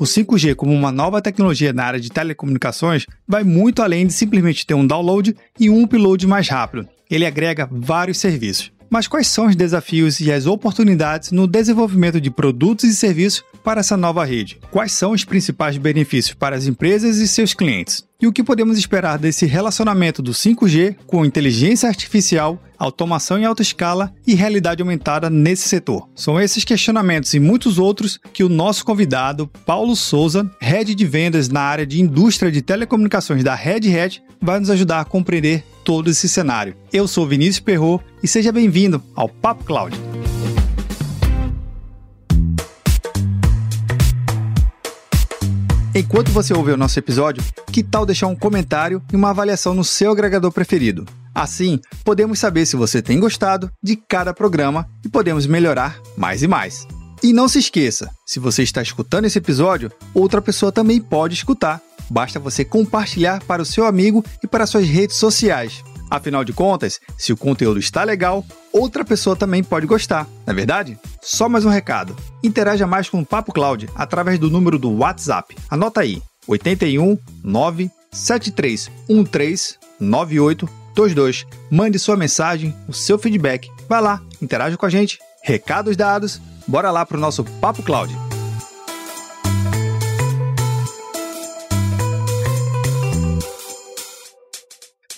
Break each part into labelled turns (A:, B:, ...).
A: O 5G, como uma nova tecnologia na área de telecomunicações, vai muito além de simplesmente ter um download e um upload mais rápido. Ele agrega vários serviços. Mas quais são os desafios e as oportunidades no desenvolvimento de produtos e serviços para essa nova rede? Quais são os principais benefícios para as empresas e seus clientes? E o que podemos esperar desse relacionamento do 5G com inteligência artificial, automação em alta escala e realidade aumentada nesse setor? São esses questionamentos e muitos outros que o nosso convidado, Paulo Souza, head de vendas na área de indústria de telecomunicações da Red Hat, vai nos ajudar a compreender todo esse cenário. Eu sou Vinícius Perro e seja bem-vindo ao Papo Cloud. Enquanto você ouve o nosso episódio, que tal deixar um comentário e uma avaliação no seu agregador preferido? Assim, podemos saber se você tem gostado de cada programa e podemos melhorar mais e mais. E não se esqueça, se você está escutando esse episódio, outra pessoa também pode escutar. Basta você compartilhar para o seu amigo e para suas redes sociais. Afinal de contas, se o conteúdo está legal, outra pessoa também pode gostar, não é verdade? Só mais um recado. Interaja mais com o Papo Cloud através do número do WhatsApp. Anota aí: 81 97313 9822. Mande sua mensagem, o seu feedback. Vai lá, interaja com a gente. Recados dados, bora lá para o nosso Papo Cloud.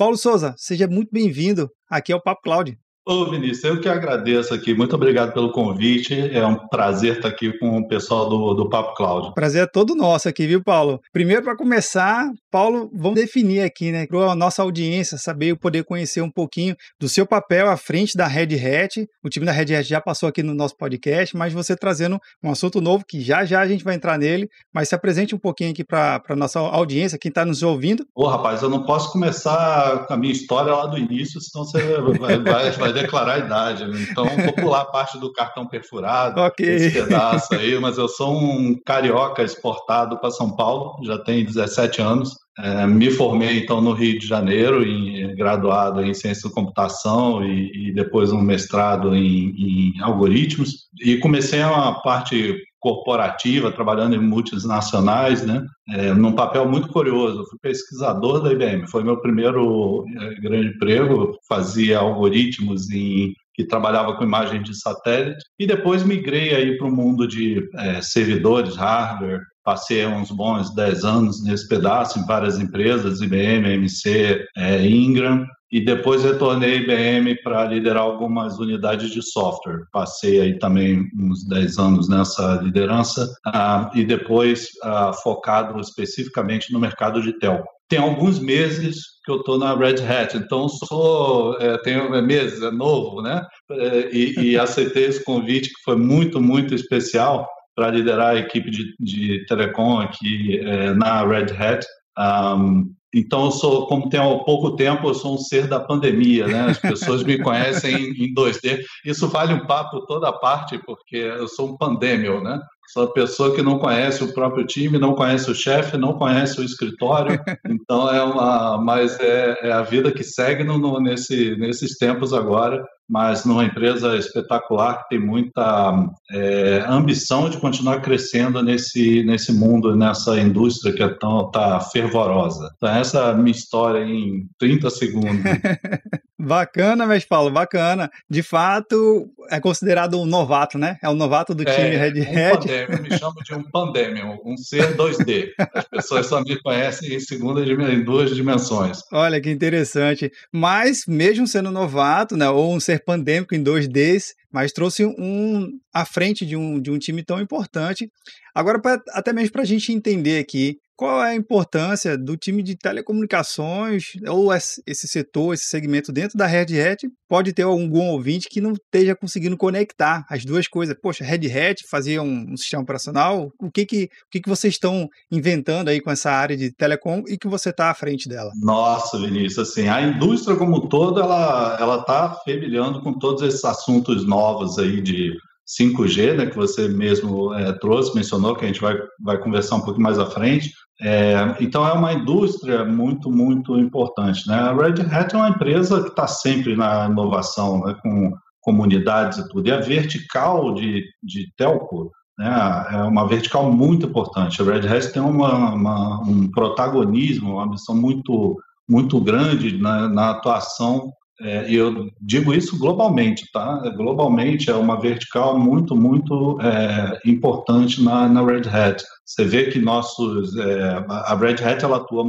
A: Paulo Souza, seja muito bem-vindo aqui ao Papo Cloud.
B: Ô, Vinícius, eu que agradeço aqui. Muito obrigado pelo convite. É um prazer estar aqui com o pessoal do, do Papo Cloud.
A: Prazer é todo nosso aqui, viu, Paulo? Primeiro, para começar, Paulo, vamos definir aqui, né, para a nossa audiência saber, poder conhecer um pouquinho do seu papel à frente da Red Hat. O time da Red Hat já passou aqui no nosso podcast, mas você trazendo um assunto novo que já já a gente vai entrar nele. Mas se apresente um pouquinho aqui para a nossa audiência, quem está nos ouvindo.
B: Ô, rapaz, eu não posso começar com a minha história lá do início, senão você vai, vai, vai declarar a idade. Né? Então, vou pular a parte do cartão perfurado, okay. esse pedaço aí, mas eu sou um carioca exportado para São Paulo, já tenho 17 anos. É, me formei então no Rio de Janeiro, em, graduado em ciência da computação e, e depois um mestrado em, em, algoritmos. E comecei uma parte corporativa, trabalhando em multinacionais, né? É, num papel muito curioso. Fui pesquisador da IBM, foi meu primeiro é, grande emprego. Fazia algoritmos em que trabalhava com imagem de satélite, e depois migrei aí para o mundo de é, servidores, hardware, passei uns bons 10 anos nesse pedaço em várias empresas, IBM, MC, é, Ingram, e depois retornei IBM para liderar algumas unidades de software. Passei aí também uns 10 anos nessa liderança uh, e depois uh, focado especificamente no mercado de telco. Tem alguns meses que eu estou na Red Hat, então sou, é, tenho é meses, é novo, né? É, e, e aceitei esse convite que foi muito, muito especial para liderar a equipe de, de telecom aqui é, na Red Hat. Um, então, eu sou, como tenho pouco tempo, eu sou um ser da pandemia, né? As pessoas me conhecem em 2D. Isso vale um papo toda parte, porque eu sou um pandêmio, né? Sou a pessoa que não conhece o próprio time, não conhece o chefe, não conhece o escritório. Então, é uma... Mas é, é a vida que segue no, no, nesse, nesses tempos agora mas numa empresa espetacular que tem muita é, ambição de continuar crescendo nesse, nesse mundo, nessa indústria que é tão, tá fervorosa. Então, essa é a minha história em 30 segundos.
A: bacana, mas Paulo, bacana. De fato, é considerado um novato, né? É o novato do time é, Red Hat.
B: Um eu me chamo de um pandêmio, um ser 2D. As pessoas só me conhecem em segunda em duas dimensões.
A: Olha que interessante. Mas mesmo sendo novato, né, ou um ser pandêmico em 2Ds, mas trouxe um à frente de um, de um time tão importante. Agora, pra, até mesmo para a gente entender aqui qual é a importância do time de telecomunicações ou esse setor, esse segmento dentro da Red Hat? Pode ter algum ouvinte que não esteja conseguindo conectar as duas coisas. Poxa, Red Hat fazia um, um sistema operacional. O que que, o que que vocês estão inventando aí com essa área de telecom e que você está à frente dela?
B: Nossa, Vinícius, assim, a indústria como toda, ela ela está fervilhando com todos esses assuntos novos aí de 5G, né, que você mesmo é, trouxe, mencionou, que a gente vai, vai conversar um pouco mais à frente. É, então, é uma indústria muito, muito importante. Né? A Red Hat é uma empresa que está sempre na inovação, né, com comunidades e tudo. E a vertical de, de telco, né, é uma vertical muito importante. A Red Hat tem uma, uma, um protagonismo, uma missão muito, muito grande na, na atuação é, e eu digo isso globalmente, tá? Globalmente é uma vertical muito, muito é, importante na, na Red Hat. Você vê que nossos, é, a Red Hat ela atua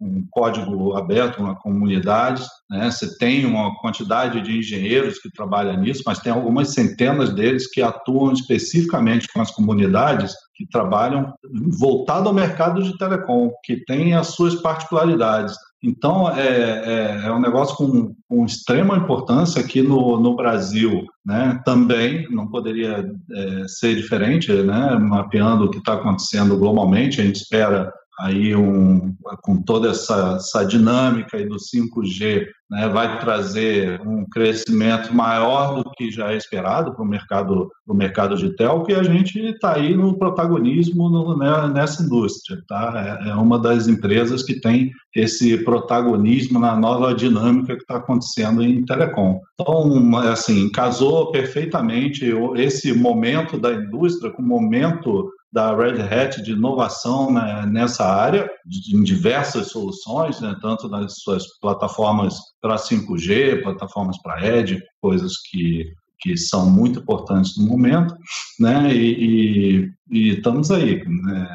B: um código aberto, uma comunidade, né? Você tem uma quantidade de engenheiros que trabalham nisso, mas tem algumas centenas deles que atuam especificamente com as comunidades que trabalham voltado ao mercado de telecom, que tem as suas particularidades. Então, é, é, é um negócio com, com, extrema importância aqui no, no Brasil. Né? Também não poderia é, ser diferente, né? mapeando o que está acontecendo globalmente. A gente espera aí um, com toda essa, essa dinâmica do 5G, né, vai trazer um crescimento maior do que já é esperado para o mercado, pro mercado de telco e a gente está aí no protagonismo no, né, nessa indústria. Tá? É, é, uma das empresas que tem esse protagonismo na nova dinâmica que está acontecendo em telecom. Então, assim, casou perfeitamente esse momento da indústria com o momento da Red Hat de inovação né, nessa área, em diversas soluções, né, tanto nas suas plataformas para 5G, plataformas para Edge, coisas que, que são muito importantes no momento, né, e, e, e estamos aí. Né,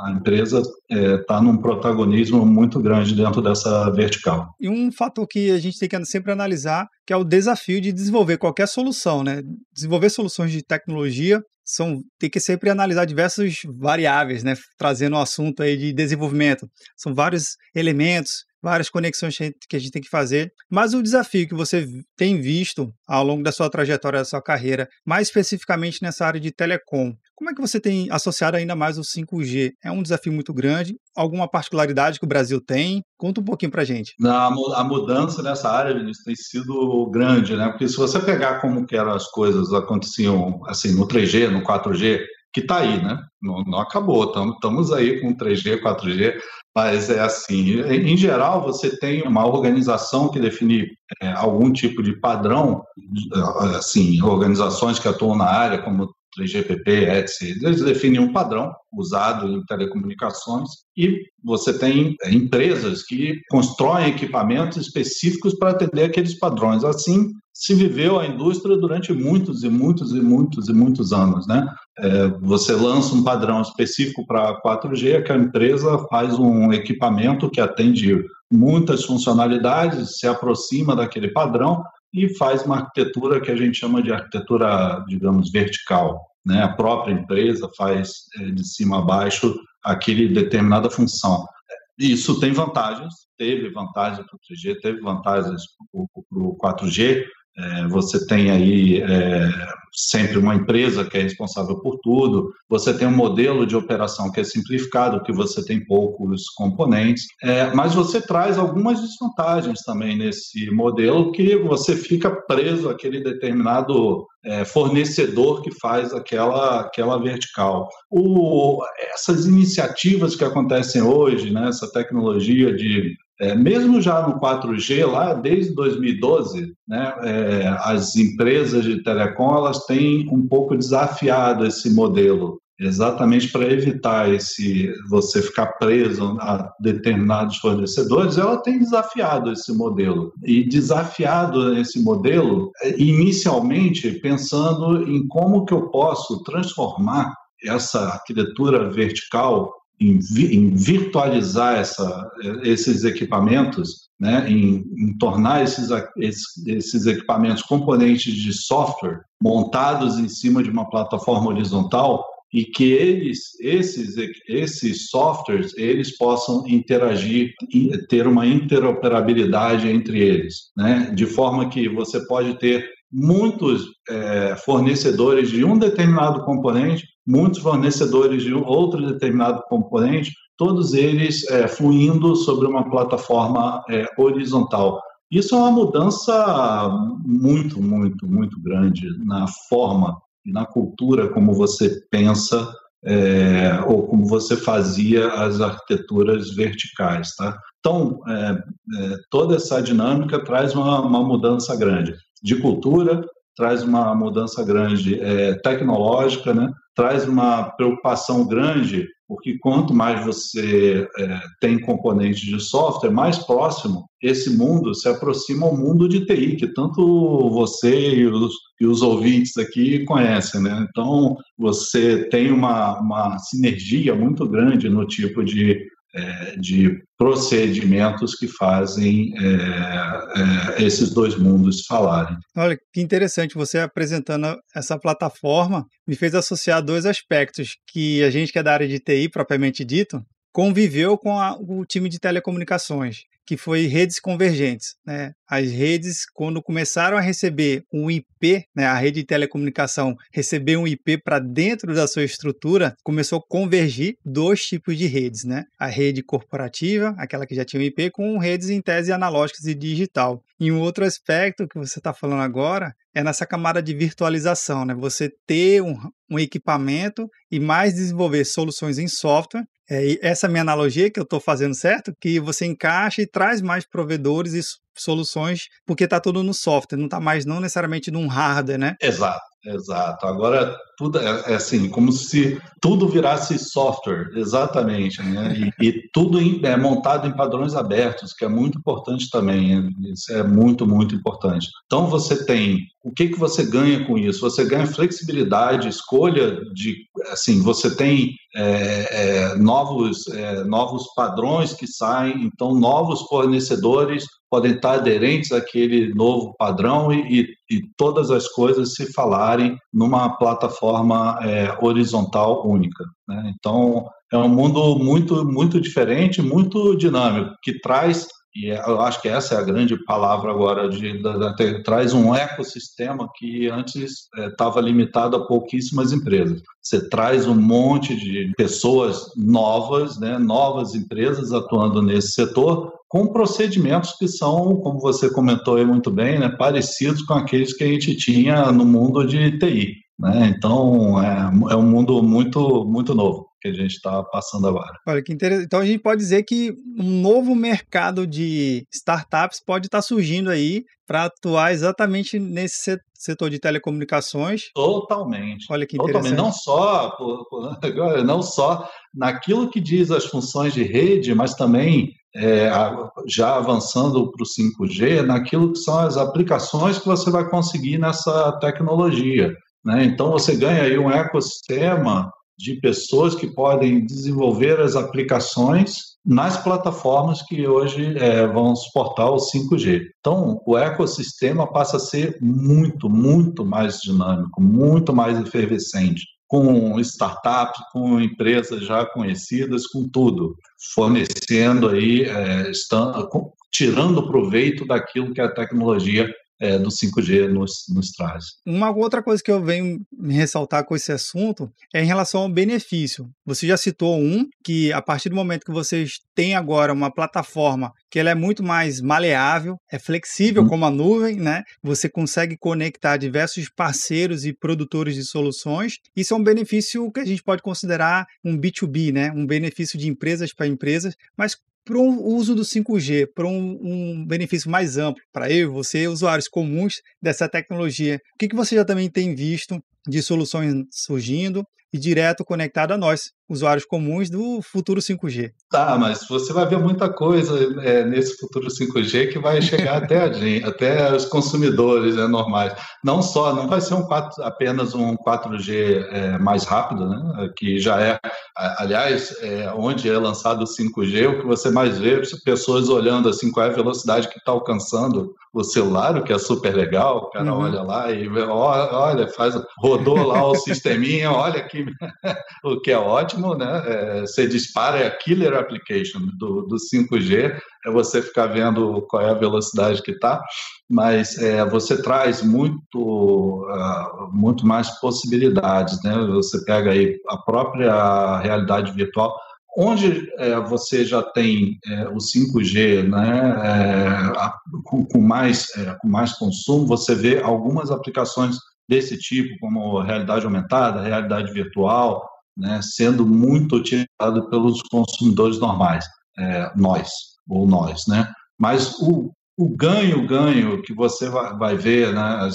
B: a empresa está é, tá num protagonismo muito grande dentro dessa vertical.
A: E um fator que a gente tem que sempre analisar, que é o desafio de desenvolver qualquer solução, né? Desenvolver soluções de tecnologia são tem que sempre analisar diversas variáveis, né? Trazendo o assunto aí de desenvolvimento. São vários elementos, várias conexões que a gente tem que fazer. Mas o desafio que você tem visto ao longo da sua trajetória, da sua carreira, mais especificamente nessa área de telecom, como é que você tem associado ainda mais o 5G? É um desafio muito grande? Alguma particularidade que o Brasil tem? Conta um pouquinho para gente.
B: A mudança nessa área, Vinícius, tem sido grande, né? Porque se você pegar como que eram as coisas aconteciam assim no 3G, no 4G, que está aí, né? Não, não acabou, estamos aí com 3G, 4G, mas é assim, em geral você tem uma organização que define é, algum tipo de padrão, assim, organizações que atuam na área, como 3GPP, etc. Eles definem um padrão usado em telecomunicações e você tem é, empresas que constroem equipamentos específicos para atender aqueles padrões. Assim se viveu a indústria durante muitos e muitos e muitos e muitos anos, né? É, você lança um padrão específico para 4G, que a empresa faz um equipamento que atende muitas funcionalidades, se aproxima daquele padrão e faz uma arquitetura que a gente chama de arquitetura, digamos, vertical. Né? A própria empresa faz é, de cima a baixo aquele determinada função. Isso tem vantagens, teve vantagens para o 3G, teve vantagens para o 4G, é, você tem aí é, sempre uma empresa que é responsável por tudo, você tem um modelo de operação que é simplificado, que você tem poucos componentes, é, mas você traz algumas desvantagens também nesse modelo que você fica preso àquele determinado é, fornecedor que faz aquela, aquela vertical. O, essas iniciativas que acontecem hoje, né, essa tecnologia de é, mesmo já no 4G, lá desde 2012, né, é, as empresas de telecom elas têm um pouco desafiado esse modelo, exatamente para evitar esse você ficar preso a determinados fornecedores, ela tem desafiado esse modelo. E desafiado esse modelo, é, inicialmente pensando em como que eu posso transformar essa arquitetura vertical em, em virtualizar essa, esses equipamentos, né, em, em tornar esses, esses, esses, equipamentos componentes de software montados em cima de uma plataforma horizontal e que eles, esses, esses softwares, eles possam interagir e ter uma interoperabilidade entre eles, né, de forma que você pode ter muitos é, fornecedores de um determinado componente muitos fornecedores de outro determinado componente, todos eles é, fluindo sobre uma plataforma é, horizontal. Isso é uma mudança muito, muito, muito grande na forma e na cultura como você pensa é, ou como você fazia as arquiteturas verticais. Tá? Então, é, é, toda essa dinâmica traz uma, uma mudança grande de cultura, traz uma mudança grande é, tecnológica, né? Traz uma preocupação grande, porque quanto mais você é, tem componentes de software, mais próximo esse mundo se aproxima ao mundo de TI, que tanto você e os, e os ouvintes aqui conhecem. Né? Então, você tem uma, uma sinergia muito grande no tipo de é, de procedimentos que fazem é, é, esses dois mundos falarem.
A: Olha, que interessante você apresentando essa plataforma me fez associar dois aspectos que a gente que é da área de TI propriamente dito conviveu com a, o time de telecomunicações que foi redes convergentes. Né? As redes, quando começaram a receber um IP, né, a rede de telecomunicação receber um IP para dentro da sua estrutura, começou a convergir dois tipos de redes. Né? A rede corporativa, aquela que já tinha um IP, com redes em tese analógicas e digital. E um outro aspecto que você está falando agora é nessa camada de virtualização, né? Você ter um, um equipamento e mais desenvolver soluções em software é, essa minha analogia que eu estou fazendo certo, que você encaixa e traz mais provedores soluções, porque está tudo no software, não está mais não necessariamente num hardware, né?
B: Exato, exato. Agora tudo é, é assim, como se tudo virasse software, exatamente, né? E, e tudo é montado em padrões abertos, que é muito importante também. Isso é muito, muito importante. Então você tem o que que você ganha com isso? Você ganha flexibilidade, escolha de, assim, você tem é, é, novos, é, novos padrões que saem, então novos fornecedores podem estar aderentes àquele novo padrão e, e, e todas as coisas se falarem numa plataforma é, horizontal única. Né? Então, é um mundo muito, muito diferente, muito dinâmico, que traz e é, eu acho que essa é a grande palavra agora, de, de, de traz um ecossistema que antes estava é, limitado a pouquíssimas empresas. Você traz um monte de pessoas novas, né, novas empresas atuando nesse setor, com procedimentos que são, como você comentou aí muito bem, né, parecidos com aqueles que a gente tinha no mundo de TI. Né? Então, é, é um mundo muito, muito novo que a gente está passando agora.
A: Olha que interessante. Então a gente pode dizer que um novo mercado de startups pode estar tá surgindo aí para atuar exatamente nesse setor de telecomunicações.
B: Totalmente.
A: Olha que interessante.
B: Não só, não só naquilo que diz as funções de rede, mas também é, já avançando para o 5G, naquilo que são as aplicações que você vai conseguir nessa tecnologia. Né? Então você ganha aí um ecossistema de pessoas que podem desenvolver as aplicações nas plataformas que hoje é, vão suportar o 5G. Então, o ecossistema passa a ser muito, muito mais dinâmico, muito mais efervescente, com startups, com empresas já conhecidas, com tudo, fornecendo aí, é, estando, tirando proveito daquilo que a tecnologia é, do 5G nos, nos traz.
A: Uma outra coisa que eu venho ressaltar com esse assunto é em relação ao benefício. Você já citou um que a partir do momento que vocês têm agora uma plataforma que ela é muito mais maleável, é flexível uhum. como a nuvem, né? Você consegue conectar diversos parceiros e produtores de soluções. Isso é um benefício que a gente pode considerar um B2B, né? Um benefício de empresas para empresas, mas para um uso do 5G, para um, um, benefício mais amplo, para eu e você, usuários comuns dessa tecnologia. O que, que você já também tem visto de soluções surgindo e direto conectado a nós, usuários comuns do futuro 5G.
B: Tá, mas você vai ver muita coisa é, nesse futuro 5G que vai chegar até a gente, até os consumidores né, normais. Não só, não vai ser um 4, apenas um 4G é, mais rápido, né, que já é, aliás, é, onde é lançado o 5G, o que você mais vê é pessoas olhando assim qual é a velocidade que está alcançando o celular, o que é super legal, o cara uhum. olha lá e vê, olha, faz, rodou lá o sisteminha, olha aqui, o que é ótimo ótimo, né? É, você dispara, é a killer application do, do 5G, é você ficar vendo qual é a velocidade que está, mas é, você traz muito, uh, muito mais possibilidades, né? Você pega aí a própria realidade virtual, onde é, você já tem é, o 5G né, é, com, com, mais, é, com mais consumo, você vê algumas aplicações desse tipo, como realidade aumentada, realidade virtual, né, sendo muito utilizado pelos consumidores normais, é, nós, ou nós, né? Mas o o ganho-ganho que você vai, vai ver né,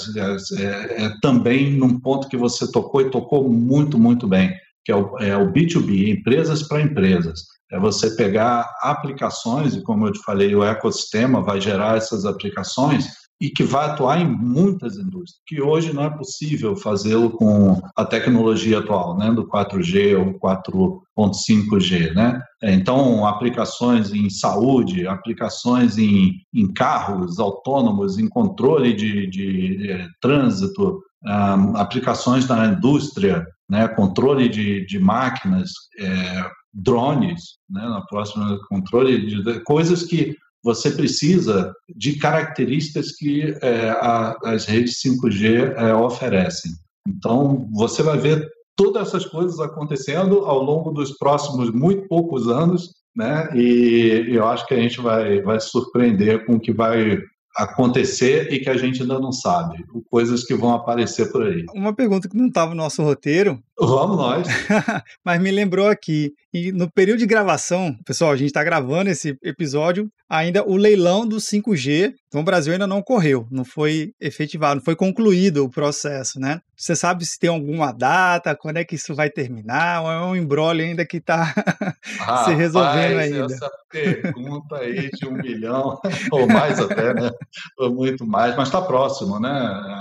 B: é, é, também num ponto que você tocou e tocou muito, muito bem, que é o, é o B2B, empresas para empresas. É você pegar aplicações, e como eu te falei, o ecossistema vai gerar essas aplicações e que vai atuar em muitas indústrias, que hoje não é possível fazê-lo com a tecnologia atual, né, do 4G ou 4.5G, né? Então, aplicações em saúde, aplicações em, em carros autônomos, em controle de, de, de eh, trânsito, um, ah, aplicações na indústria, né, controle de, de máquinas, é, drones, né, na próxima controle de coisas que você precisa de características que é, a, as redes 5G é, oferecem. Então, você vai ver todas essas coisas acontecendo ao longo dos próximos muito poucos anos, né? E eu acho que a gente vai, vai surpreender com o que vai acontecer e que a gente ainda não sabe, coisas que vão aparecer por aí.
A: Uma pergunta que não estava no nosso roteiro.
B: Vamos nós.
A: Mas me lembrou aqui, e no período de gravação, pessoal, a gente está gravando esse episódio, ainda o leilão do 5G, então o Brasil ainda não correu, não foi efetivado, não foi concluído o processo, né? Você sabe se tem alguma data, quando é que isso vai terminar, ou é um embrólio ainda que está se resolvendo ainda?
B: Essa pergunta aí de um milhão, ou mais até, né? Ou muito mais, mas está próximo, né?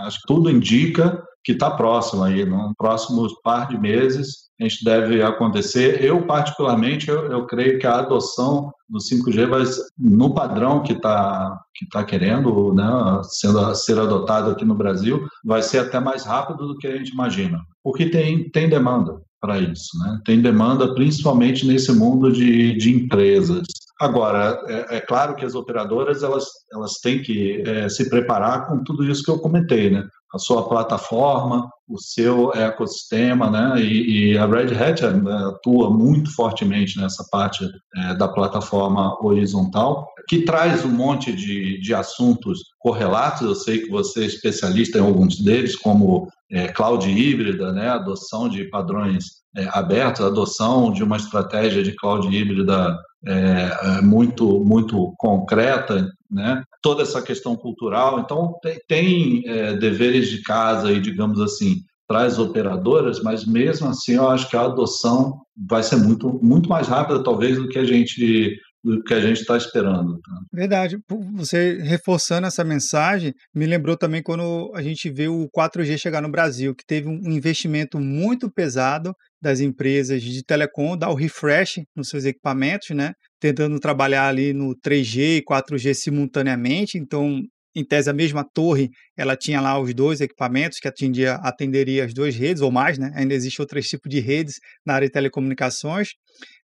B: Acho que tudo indica que está próximo aí, no próximos par de meses a gente deve acontecer. Eu, particularmente, eu, eu creio que a adoção do 5G vai no padrão que está que tá querendo né, sendo, ser adotado aqui no Brasil, vai ser até mais rápido do que a gente imagina, porque tem, tem demanda para isso, né? tem demanda principalmente nesse mundo de, de empresas. Agora, é, é, claro que as operadoras elas, elas têm que é, se preparar com tudo isso que eu comentei, né? A sua plataforma, o seu ecossistema, né? E, e a Red Hat é, atua muito fortemente nessa parte é, da plataforma horizontal, que traz um monte de, de assuntos correlatos. Eu sei que você é especialista em alguns deles, como é, cloud híbrida, né? Adoção de padrões é, abertos, adoção de uma estratégia de cloud híbrida é, é, muito muito concreta, né? Toda essa questão cultural, então tem, tem é, deveres de casa e digamos assim as operadoras, mas mesmo assim eu acho que a adoção vai ser muito muito mais rápida talvez do que a gente do que a gente está esperando. Tá?
A: Verdade. Você reforçando essa mensagem, me lembrou também quando a gente vê o 4G chegar no Brasil, que teve um investimento muito pesado das empresas de telecom, dar o refresh nos seus equipamentos, né? Tentando trabalhar ali no 3G e 4G simultaneamente. Então, em tese, a mesma torre, ela tinha lá os dois equipamentos que atendia, atenderia as duas redes ou mais, né? Ainda existe outros tipos de redes na área de telecomunicações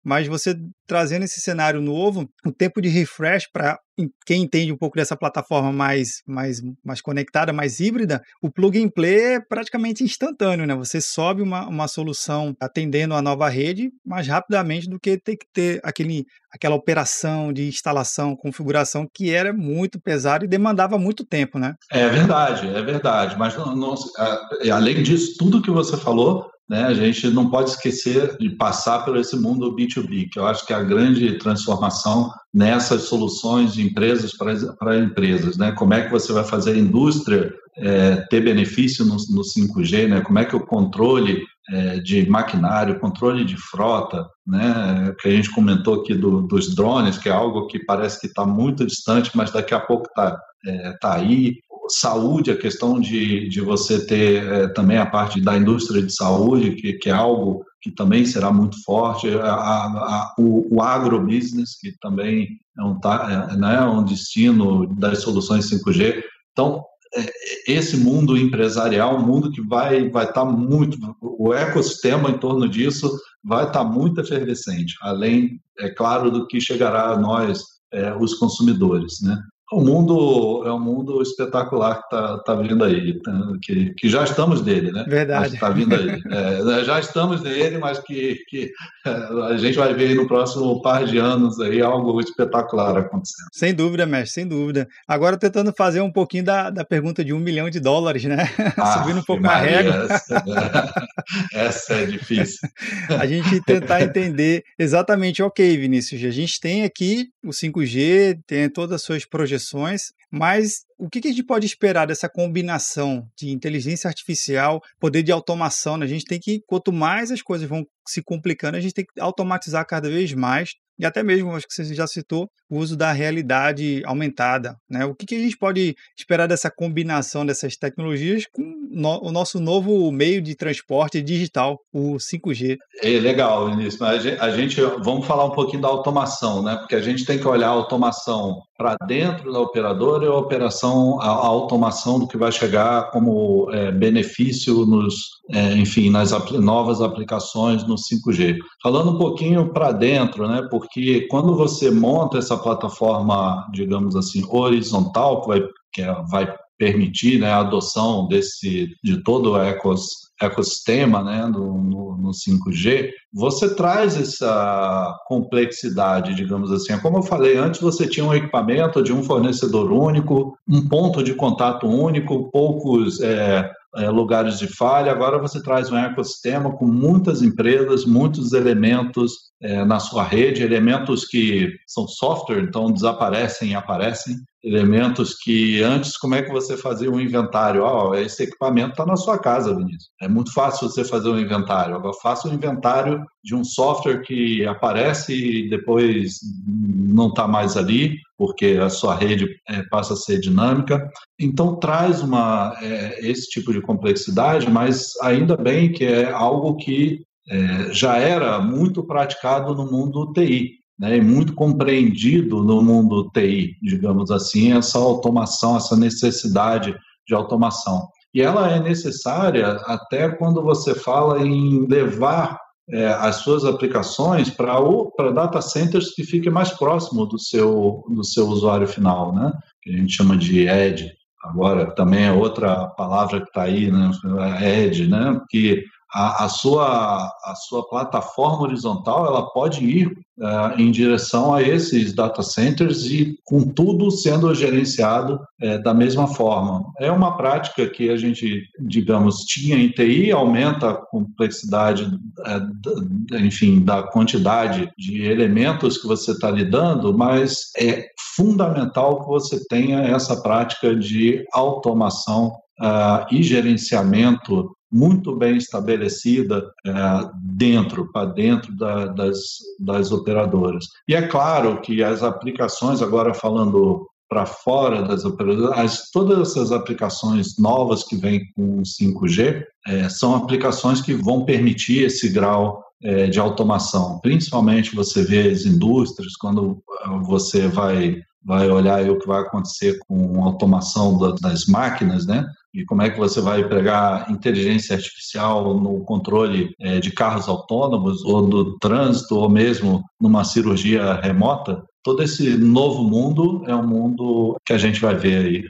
A: mas você trazendo esse cenário novo, o tempo de refresh para quem entende um pouco dessa plataforma mais, mais, mais conectada, mais híbrida, o plug and play é praticamente instantâneo, né? Você sobe uma, uma solução atendendo a nova rede mais rapidamente do que ter que ter aquele, aquela operação de instalação, configuração que era muito pesado e demandava muito tempo, né?
B: É verdade, é verdade. Mas não, não, além disso, tudo que você falou né, a gente não pode esquecer de passar por esse mundo B2B, que eu acho que é a grande transformação nessas soluções de empresas para empresas. Né? Como é que você vai fazer a indústria é, ter benefício no, no 5G? Né? Como é que o controle é, de maquinário, controle de frota, né, que a gente comentou aqui do, dos drones, que é algo que parece que está muito distante, mas daqui a pouco está é, tá aí saúde, a questão de, de você ter é, também a parte da indústria de saúde, que, que é algo que também será muito forte, a, a, o, o agrobusiness, que também é um, é, né, um destino das soluções 5G. Então, é, esse mundo empresarial, um mundo que vai vai estar tá muito, o ecossistema em torno disso vai estar tá muito efervescente, além, é claro, do que chegará a nós, é, os consumidores, né? O mundo é um mundo espetacular que está tá vindo aí, tá, que, que já estamos dele, né?
A: Verdade.
B: Está vindo aí. É, né, já estamos nele, mas que, que é, a gente vai ver no próximo par de anos aí algo espetacular acontecendo.
A: Sem dúvida, mestre, sem dúvida. Agora tentando fazer um pouquinho da, da pergunta de um milhão de dólares, né? Ah, Subindo um pouco a régua.
B: Essa, essa é difícil.
A: a gente tentar entender exatamente, ok, Vinícius, a gente tem aqui o 5G, tem todas as suas projeções mas o que, a gente pode esperar dessa combinação de inteligência artificial, poder de automação? Né? A gente tem que, quanto mais as coisas vão se complicando, a gente tem que automatizar cada vez mais e até mesmo, acho que você já citou, o uso da realidade aumentada. Né? O que a gente pode esperar dessa combinação dessas tecnologias com no, o nosso novo meio de transporte digital, o 5G?
B: É legal, Vinícius. A gente, a gente, vamos falar um pouquinho da automação, né? porque a gente tem que olhar a automação para dentro da operadora e a operação, a, a, automação do que vai chegar como é, benefício nos, é, enfim, nas novas aplicações no 5G. Falando um pouquinho para dentro, né? Porque porque quando você monta essa plataforma, digamos assim, horizontal, que vai, que é, vai permitir né, a adoção desse, de todo o ecos, ecossistema né, no, no, no, 5G, você traz essa complexidade, digamos assim. Como eu falei antes, você tinha um equipamento de um fornecedor único, um ponto de contato único, poucos é, é, lugares de falha. Agora você traz um ecossistema com muitas empresas, muitos elementos é, na sua rede, elementos que são software, então desaparecem e aparecem, elementos que antes, como é que você fazia um inventário? Oh, esse equipamento está na sua casa, Vinícius. É muito fácil você fazer um inventário. Agora faça um inventário de um software que aparece e depois não está mais ali, porque a sua rede é, passa a ser dinâmica. Então traz uma, é, esse tipo de complexidade, mas ainda bem que é algo que é, já era muito praticado no mundo TI, né, e muito compreendido no mundo TI, digamos assim, essa automação, essa necessidade de automação. E ela é necessária até quando você fala em levar é, as suas aplicações para data centers que fiquem mais próximo do seu, do seu usuário final, né? que a gente chama de edge. Agora, também é outra palavra que está aí, né? edge, né? que a, a, sua, a sua plataforma horizontal ela pode ir uh, em direção a esses data centers e com tudo sendo gerenciado uh, da mesma forma. É uma prática que a gente, digamos, tinha em TI, aumenta a complexidade, uh, enfim, da quantidade de elementos que você está lidando, mas é fundamental que você tenha essa prática de automação Uh, e gerenciamento muito bem estabelecida é, dentro, para dentro da, das, das operadoras. E é claro que as aplicações, agora falando para fora das operadoras, as, todas essas aplicações novas que vêm com 5G é, são aplicações que vão permitir esse grau é, de automação. Principalmente você vê as indústrias, quando você vai vai olhar o que vai acontecer com a automação das máquinas, né? E como é que você vai pegar inteligência artificial no controle é, de carros autônomos ou do trânsito ou mesmo numa cirurgia remota? Todo esse novo mundo é um mundo que a gente vai ver aí,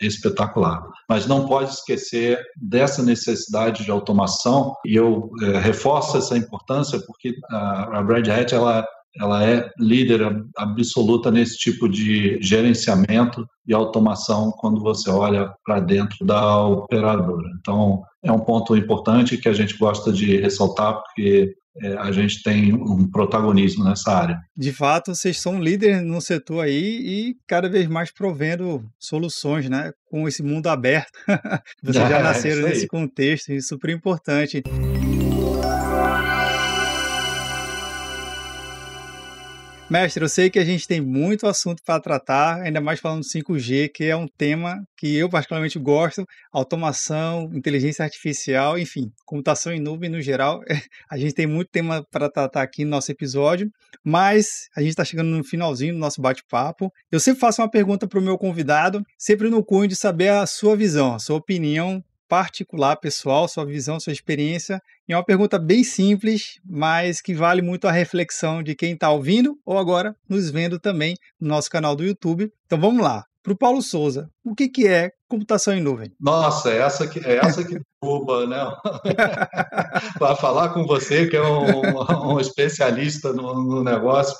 B: é espetacular. Mas não pode esquecer dessa necessidade de automação e eu é, reforço essa importância porque a, Red Hat ela ela é líder absoluta nesse tipo de gerenciamento e automação quando você olha para dentro da operadora. Então, é um ponto importante que a gente gosta de ressaltar, porque é, a gente tem um protagonismo nessa área.
A: De fato, vocês são líderes no setor aí e cada vez mais provendo soluções, né? Com esse mundo aberto. vocês já é, nasceram nesse contexto, e super importante. Mestre, eu sei que a gente tem muito assunto para tratar, ainda mais falando do 5G, que é um tema que eu particularmente gosto, automação, inteligência artificial, enfim, computação em nuvem no geral. A gente tem muito tema para tratar aqui no nosso episódio, mas a gente está chegando no finalzinho do nosso bate-papo. Eu sempre faço uma pergunta para o meu convidado, sempre no cunho de saber a sua visão, a sua opinião particular, pessoal, sua visão, sua experiência. E é uma pergunta bem simples, mas que vale muito a reflexão de quem está ouvindo ou agora nos vendo também no nosso canal do YouTube. Então vamos lá. Para o Paulo Souza, o que, que é computação em nuvem?
B: Nossa, é essa que é essa que derruba, né? Para falar com você que é um, um especialista no, no negócio,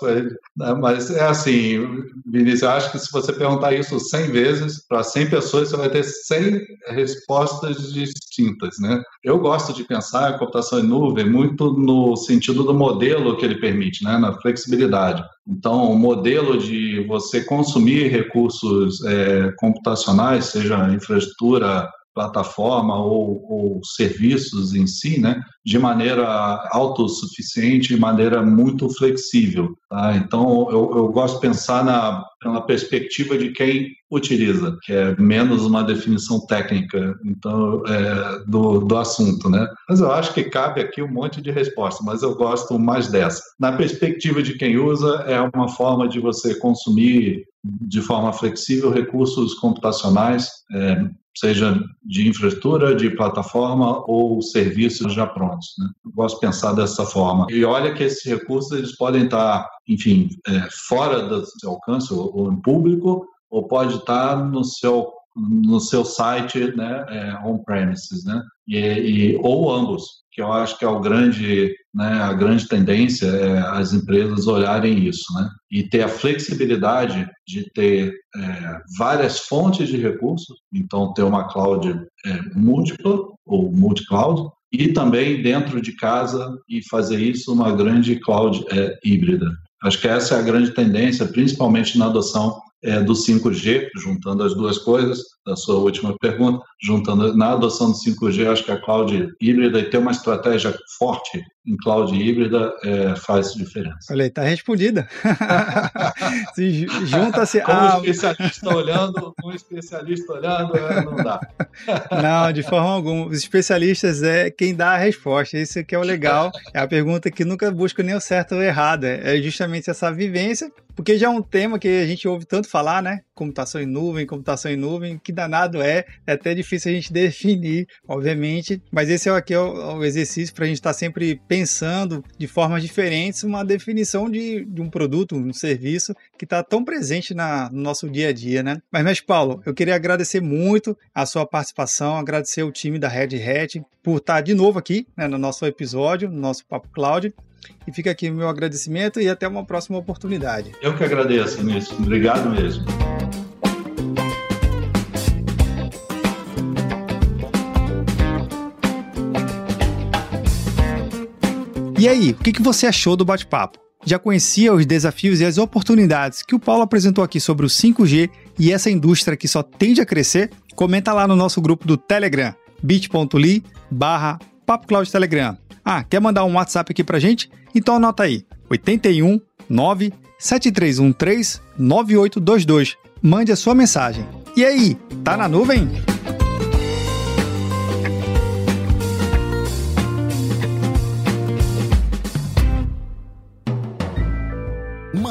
B: né? mas é assim, Vinícius, eu acho que se você perguntar isso 100 vezes para 100 pessoas, você vai ter 100 respostas distintas, né? Eu gosto de pensar em computação em nuvem muito no sentido do modelo que ele permite, né? Na flexibilidade. Então, o modelo de você consumir recursos é, computacionais, seja infraestrutura, plataforma ou, ou, serviços em si, né, de maneira autossuficiente, de maneira muito flexível. Tá? Então, eu, eu, gosto de pensar na, na perspectiva de quem utiliza, que é menos uma definição técnica então, é, do, do assunto. Né? Mas eu acho que cabe aqui um monte de resposta, mas eu gosto mais dessa. Na perspectiva de quem usa, é uma forma de você consumir de forma flexível recursos computacionais, é, seja de infraestrutura, de plataforma ou serviços já prontos. Né? Eu gosto de pensar dessa forma. E olha que esses recursos eles podem estar, enfim, é, fora do seu alcance ou, ou em público, ou pode estar no seu no seu site, né, é, on-premises, né, e, e, ou ambos, que eu acho que é o grande, né, a grande tendência é as empresas olharem isso, né, e ter a flexibilidade de ter é, várias fontes de recursos, então ter uma cloud é, múltipla ou multi-cloud, e também dentro de casa e fazer isso uma grande cloud é, híbrida. Acho que essa é a grande tendência, principalmente na adoção é, do 5G, juntando as duas coisas, da sua última pergunta, juntando na adoção do 5G, acho que a cloud híbrida e ter uma estratégia forte em cloud híbrida é, faz diferença.
A: Olha aí, está respondida. Se junta-se
B: a... um especialista olhando, um especialista olhando, é, não dá.
A: não, de forma alguma. Os especialistas é quem dá a resposta. Isso que é o legal. É a pergunta que nunca busca nem o certo ou o errado. É, é justamente essa vivência, porque já é um tema que a gente ouve tanto falar, né? Computação em nuvem, computação em nuvem, que danado é. É até difícil a gente definir, obviamente. Mas esse aqui é o, o exercício para a gente estar tá sempre pensando de formas diferentes uma definição de, de um produto, um serviço que está tão presente na, no nosso dia a dia, né? Mas, mestre Paulo, eu queria agradecer muito a sua participação, agradecer o time da Red Hat por estar tá de novo aqui né, no nosso episódio, no nosso Papo Cloud. E fica aqui o meu agradecimento e até uma próxima oportunidade.
B: Eu que agradeço, Nisso. Obrigado mesmo.
A: E aí, o que você achou do bate-papo? Já conhecia os desafios e as oportunidades que o Paulo apresentou aqui sobre o 5G e essa indústria que só tende a crescer? Comenta lá no nosso grupo do Telegram, bit.ly barra Telegram. Ah, quer mandar um WhatsApp aqui pra gente? Então anota aí, 81 9 7313 9822. Mande a sua mensagem. E aí, tá na nuvem?